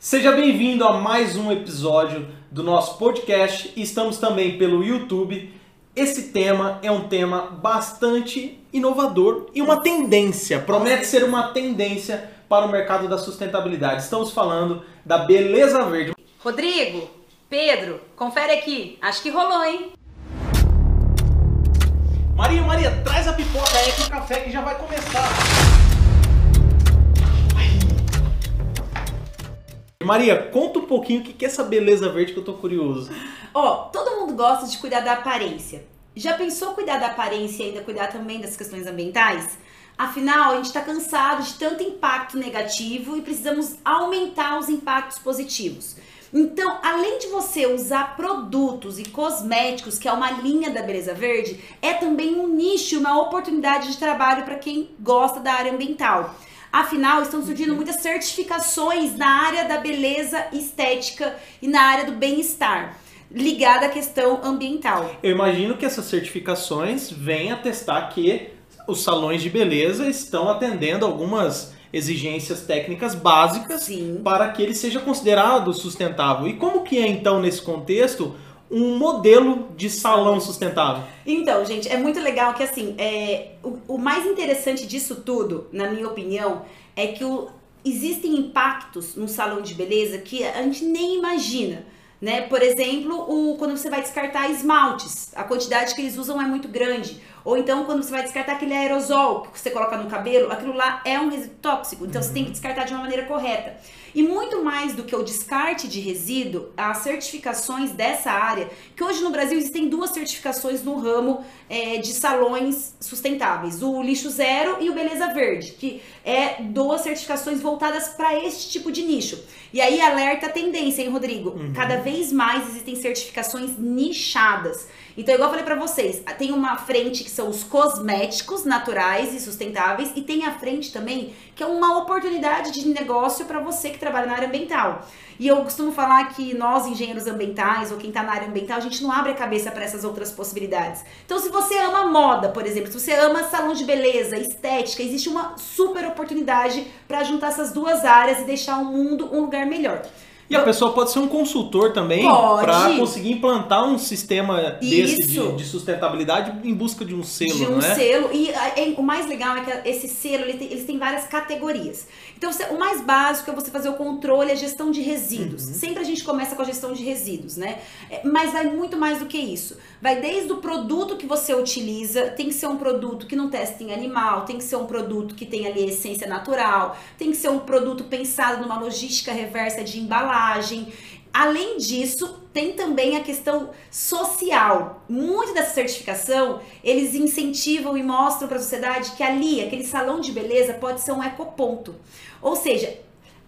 Seja bem-vindo a mais um episódio do nosso podcast. Estamos também pelo YouTube. Esse tema é um tema bastante inovador e uma tendência. Promete ser uma tendência para o mercado da sustentabilidade. Estamos falando da beleza verde. Rodrigo, Pedro, confere aqui. Acho que rolou, hein? Maria, Maria, traz a pipoca aí com o café que já vai começar. Maria, conta um pouquinho o que é essa beleza verde que eu tô curioso. Ó, todo mundo gosta de cuidar da aparência. Já pensou cuidar da aparência e ainda cuidar também das questões ambientais? Afinal, a gente está cansado de tanto impacto negativo e precisamos aumentar os impactos positivos. Então, além de você usar produtos e cosméticos, que é uma linha da Beleza Verde, é também um nicho, uma oportunidade de trabalho para quem gosta da área ambiental. Afinal, estão surgindo muitas certificações na área da beleza estética e na área do bem-estar ligada à questão ambiental. Eu imagino que essas certificações vêm atestar que os salões de beleza estão atendendo algumas exigências técnicas básicas Sim. para que ele seja considerado sustentável. E como que é então nesse contexto um modelo de salão sustentável? Então, gente, é muito legal que assim, é, o, o mais interessante disso tudo, na minha opinião, é que o, existem impactos no salão de beleza que a gente nem imagina. Né? Por exemplo, o, quando você vai descartar esmaltes, a quantidade que eles usam é muito grande. Ou então, quando você vai descartar aquele aerosol que você coloca no cabelo, aquilo lá é um resíduo tóxico. Então, você tem que descartar de uma maneira correta. E muito mais do que o descarte de resíduo, as certificações dessa área, que hoje no Brasil existem duas certificações no ramo é, de salões sustentáveis: o Lixo Zero e o Beleza Verde, que é duas certificações voltadas para este tipo de nicho. E aí alerta a tendência, hein, Rodrigo? Uhum. Cada vez mais existem certificações nichadas. Então, igual eu falei pra vocês, tem uma frente que são os cosméticos naturais e sustentáveis, e tem a frente também que é uma oportunidade de negócio para você que trabalha na área ambiental. E eu costumo falar que nós, engenheiros ambientais, ou quem tá na área ambiental, a gente não abre a cabeça para essas outras possibilidades. Então, se você ama moda, por exemplo, se você ama salão de beleza, estética, existe uma super oportunidade para juntar essas duas áreas e deixar o mundo um lugar melhor. E a pessoa pode ser um consultor também para conseguir implantar um sistema desse de, de sustentabilidade em busca de um selo, de um não é? selo. E é- o mais legal é que esse selo ele tem, eles têm várias categorias. Então, o mais básico é você fazer o controle e a gestão de resíduos. Uhum. Sempre a gente começa com a gestão de resíduos, né? É, Mas vai muito mais do que isso. Vai desde o produto que você utiliza, tem que ser um produto que não testa em animal, tem que ser um produto que tem ali a essência natural, tem que ser um produto pensado numa logística reversa de embalagem. Além disso, tem também a questão social. Muito dessa certificação, eles incentivam e mostram para a sociedade que ali, aquele salão de beleza, pode ser um ecoponto. Ou seja,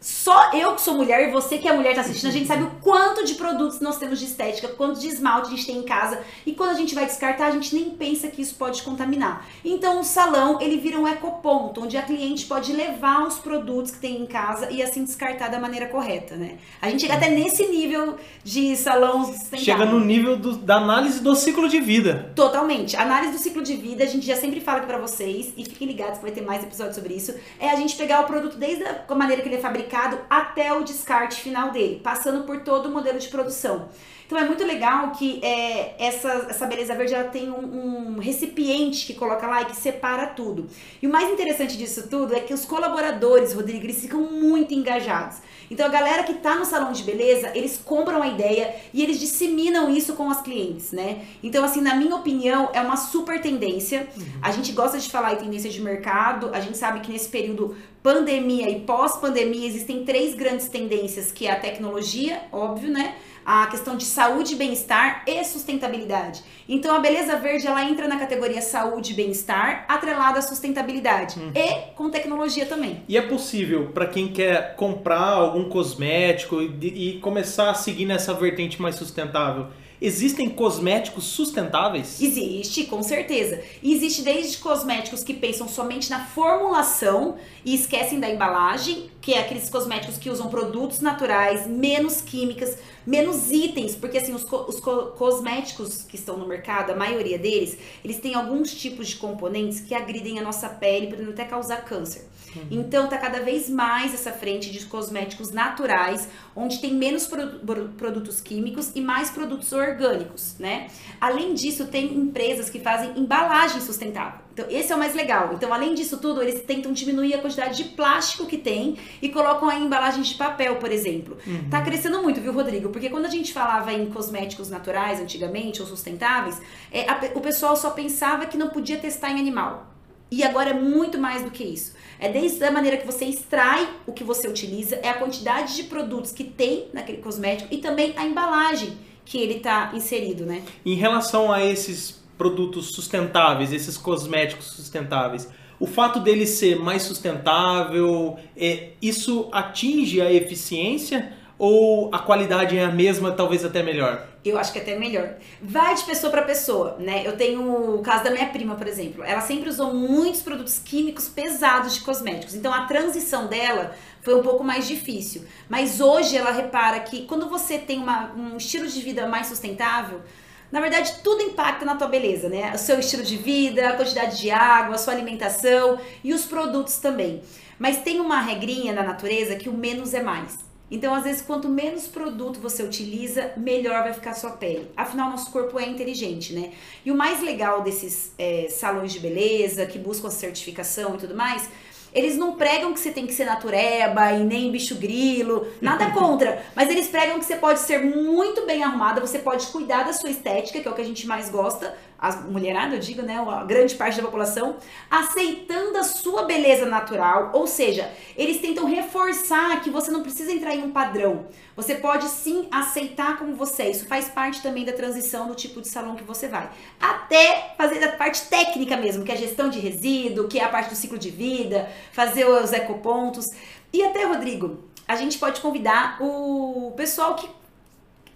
só eu que sou mulher e você que é mulher tá assistindo, a gente sabe o quanto de produtos nós temos de estética, quanto de esmalte a gente tem em casa. E quando a gente vai descartar, a gente nem pensa que isso pode contaminar. Então o salão, ele vira um ecoponto, onde a cliente pode levar os produtos que tem em casa e assim descartar da maneira correta, né? A gente chega até nesse nível de salão sustentável. Chega no nível do- da análise do ciclo de vida. Totalmente. Análise do ciclo de vida, a gente já sempre fala aqui pra vocês, e fiquem ligados que vai ter mais episódios sobre isso, é a gente pegar o produto desde a maneira que ele é fabricado até o descarte final dele, passando por todo o modelo de produção. Então é muito legal que é, essa, essa beleza verde ela tem um, um recipiente que coloca lá e que separa tudo. E o mais interessante disso tudo é que os colaboradores, Rodrigo, eles ficam muito engajados. Então a galera que tá no salão de beleza, eles compram a ideia e eles disseminam isso com as clientes, né? Então, assim, na minha opinião, é uma super tendência. A gente gosta de falar em tendência de mercado, a gente sabe que nesse período pandemia e pós-pandemia existem três grandes tendências, que é a tecnologia, óbvio, né? A questão de saúde, bem-estar e sustentabilidade. Então a beleza verde ela entra na categoria saúde e bem-estar, atrelada à sustentabilidade e com tecnologia também. E é possível para quem quer comprar algum cosmético e, e começar a seguir nessa vertente mais sustentável, Existem cosméticos sustentáveis? Existe, com certeza. E existe desde cosméticos que pensam somente na formulação e esquecem da embalagem, que é aqueles cosméticos que usam produtos naturais, menos químicas, menos itens, porque assim, os, co os co cosméticos que estão no mercado, a maioria deles, eles têm alguns tipos de componentes que agridem a nossa pele, podendo até causar câncer. Uhum. Então tá cada vez mais essa frente de cosméticos naturais, onde tem menos pro produtos químicos e mais produtos orgânicos, né? Além disso, tem empresas que fazem embalagem sustentável. Então, esse é o mais legal. Então, além disso tudo, eles tentam diminuir a quantidade de plástico que tem e colocam aí embalagens de papel, por exemplo. Uhum. Tá crescendo muito, viu, Rodrigo? Porque quando a gente falava em cosméticos naturais antigamente ou sustentáveis, é, a, o pessoal só pensava que não podia testar em animal. E agora é muito mais do que isso. É desde a maneira que você extrai o que você utiliza, é a quantidade de produtos que tem naquele cosmético e também a embalagem que ele está inserido, né? Em relação a esses produtos sustentáveis, esses cosméticos sustentáveis, o fato dele ser mais sustentável, é, isso atinge a eficiência ou a qualidade é a mesma, talvez até melhor? Eu acho que é até melhor. Vai de pessoa para pessoa, né? Eu tenho o caso da minha prima, por exemplo. Ela sempre usou muitos produtos químicos pesados de cosméticos. Então a transição dela foi um pouco mais difícil. Mas hoje ela repara que quando você tem uma, um estilo de vida mais sustentável, na verdade, tudo impacta na tua beleza, né? O seu estilo de vida, a quantidade de água, a sua alimentação e os produtos também. Mas tem uma regrinha na natureza que o menos é mais. Então, às vezes, quanto menos produto você utiliza, melhor vai ficar a sua pele. Afinal, nosso corpo é inteligente, né? E o mais legal desses é, salões de beleza que buscam certificação e tudo mais eles não pregam que você tem que ser natureba e nem bicho grilo, nada contra. mas eles pregam que você pode ser muito bem arrumada, você pode cuidar da sua estética, que é o que a gente mais gosta, a mulherada, eu digo, né, a grande parte da população, aceitando a sua beleza natural, ou seja, eles tentam reforçar que você não precisa entrar em um padrão. Você pode sim aceitar como você é. Isso faz parte também da transição do tipo de salão que você vai. Até fazer a parte técnica mesmo, que é a gestão de resíduo, que é a parte do ciclo de vida, fazer os ecopontos. E até, Rodrigo, a gente pode convidar o pessoal que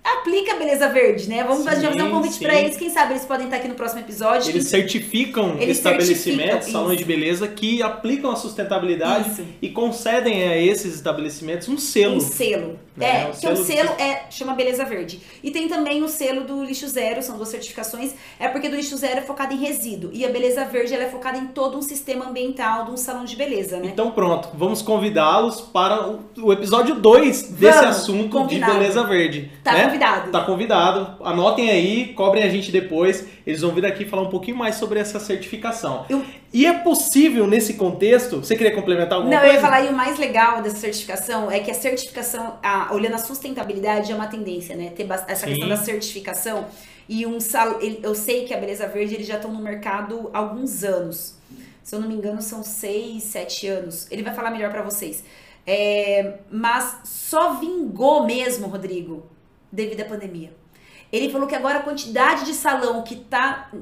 aplica a beleza verde, né? Vamos sim, fazer um convite para eles, quem sabe eles podem estar aqui no próximo episódio. Eles certificam eles estabelecimentos, salões de beleza que aplicam a sustentabilidade isso. e concedem a esses estabelecimentos um selo. Um selo. Né? É, o que o selo é chama beleza verde. E tem também o selo do lixo zero, são duas certificações. É porque do lixo zero é focado em resíduo e a beleza verde ela é focada em todo um sistema ambiental de um salão de beleza, né? Então pronto, vamos convidá-los para o, episódio 2 desse vamos, assunto combinado. de beleza verde. Tá né? convidado. Tá convidado. Anotem aí, cobrem a gente depois. Eles vão vir aqui falar um pouquinho mais sobre essa certificação. Eu... E é possível, nesse contexto, você queria complementar alguma Não, coisa? Não, eu ia falar, e o mais legal dessa certificação é que a certificação, a, olhando a sustentabilidade, é uma tendência, né? Ter essa Sim. questão da certificação. E um sal, eu sei que a Beleza Verde, eles já estão no mercado há alguns anos. Se eu não me engano, são seis, sete anos. Ele vai falar melhor para vocês. É, mas só vingou mesmo, Rodrigo, devido à pandemia. Ele falou que agora a quantidade de salão que tá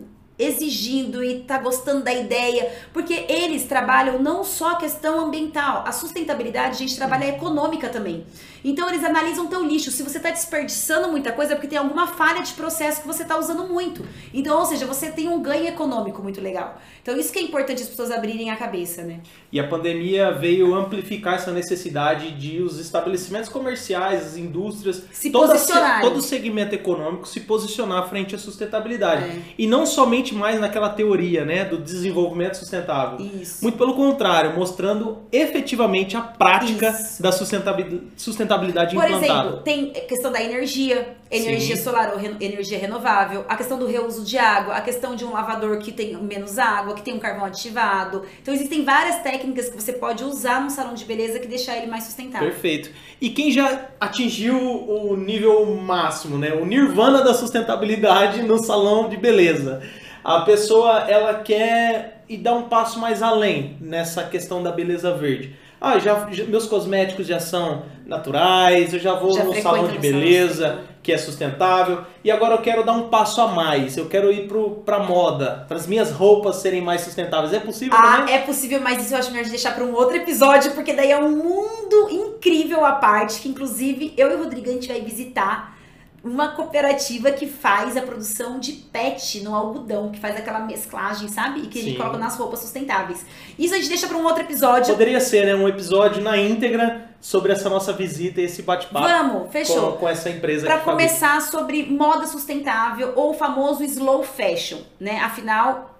exigindo e tá gostando da ideia, porque eles trabalham não só a questão ambiental, a sustentabilidade, a gente trabalha a econômica também. Então eles analisam teu lixo. Se você está desperdiçando muita coisa, é porque tem alguma falha de processo que você está usando muito. Então, ou seja, você tem um ganho econômico muito legal. Então isso que é importante as pessoas abrirem a cabeça, né? E a pandemia veio amplificar essa necessidade de os estabelecimentos comerciais, as indústrias, se posicionar. todo o segmento econômico se posicionar frente à sustentabilidade. É. E não somente mais naquela teoria, né, do desenvolvimento sustentável. Isso. Muito pelo contrário, mostrando efetivamente a prática Isso. da sustentabilidade sustentabilidade Por implantada. exemplo, tem questão da energia, energia Sim. solar ou re energia renovável, a questão do reuso de água, a questão de um lavador que tem menos água, que tem um carvão aditivado. Então existem várias técnicas que você pode usar num salão de beleza que deixar ele mais sustentável. Perfeito. E quem já atingiu o nível máximo, né, o nirvana da sustentabilidade no salão de beleza? A pessoa ela quer ir dar um passo mais além nessa questão da beleza verde. Ah, já, já, meus cosméticos já são naturais, eu já vou já no salão de beleza, que é sustentável, e agora eu quero dar um passo a mais. Eu quero ir para moda, para as minhas roupas serem mais sustentáveis. É possível? Ah, também? é possível, mas isso eu acho melhor de deixar para um outro episódio, porque daí é um mundo incrível à parte, que inclusive eu e o Rodrigo a gente vai visitar uma cooperativa que faz a produção de pet no algodão, que faz aquela mesclagem, sabe? E que a gente Sim. coloca nas roupas sustentáveis. Isso a gente deixa para um outro episódio. Poderia ser, né? Um episódio na íntegra sobre essa nossa visita e esse bate-papo Vamos, com, fechou. com essa empresa Para que fabrica. começar sobre moda sustentável ou o famoso slow fashion, né? Afinal,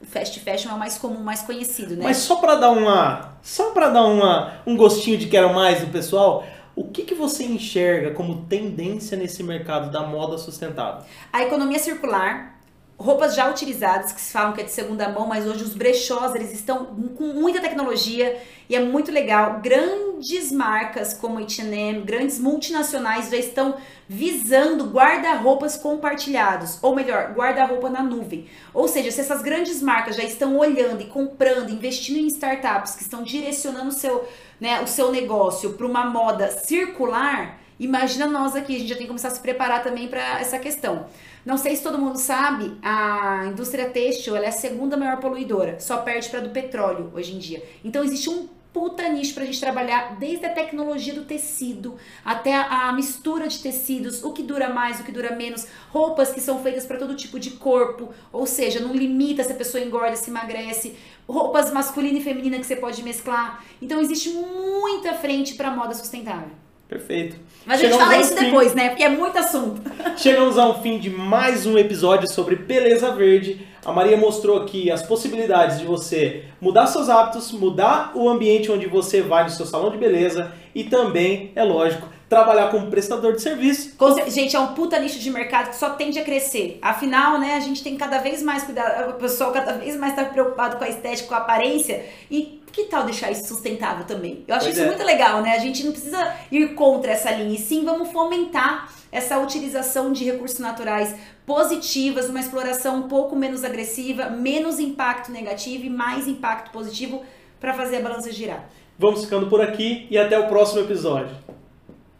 o fast fashion é o mais comum, mais conhecido, né? Mas só pra dar uma, só para dar uma, um gostinho de quero mais do pessoal, o que, que você enxerga como tendência nesse mercado da moda sustentável? A economia circular, roupas já utilizadas, que se falam que é de segunda mão, mas hoje os brechós, eles estão com muita tecnologia e é muito legal. Grandes marcas como H&M, grandes multinacionais já estão visando guarda-roupas compartilhados, ou melhor, guarda-roupa na nuvem. Ou seja, se essas grandes marcas já estão olhando e comprando, investindo em startups que estão direcionando o seu, né, o seu negócio para uma moda circular, imagina nós aqui, a gente já tem que começar a se preparar também para essa questão. Não sei se todo mundo sabe, a indústria têxtil é a segunda maior poluidora, só perde para do petróleo hoje em dia. Então existe um puta nicho pra gente trabalhar, desde a tecnologia do tecido até a, a mistura de tecidos, o que dura mais, o que dura menos, roupas que são feitas para todo tipo de corpo, ou seja, não limita se a pessoa engorda, se emagrece, roupas masculina e feminina que você pode mesclar. Então existe muita frente para moda sustentável. Perfeito. Mas a gente Chegamos fala isso fim. depois, né? Porque é muito assunto. Chegamos ao fim de mais um episódio sobre beleza verde. A Maria mostrou aqui as possibilidades de você mudar seus hábitos, mudar o ambiente onde você vai no seu salão de beleza e também, é lógico, trabalhar como prestador de serviço. Gente, é um puta nicho de mercado que só tende a crescer. Afinal, né, a gente tem cada vez mais cuidado, o pessoal cada vez mais tá preocupado com a estética, com a aparência. E que tal deixar isso sustentável também? Eu acho Pois isso é. muito legal, né? A gente não precisa ir contra essa linha, e sim vamos fomentar essa utilização de recursos naturais positivas, uma exploração um pouco menos agressiva, menos impacto negativo e mais impacto positivo para fazer a balança girar. Vamos ficando por aqui e até o próximo episódio.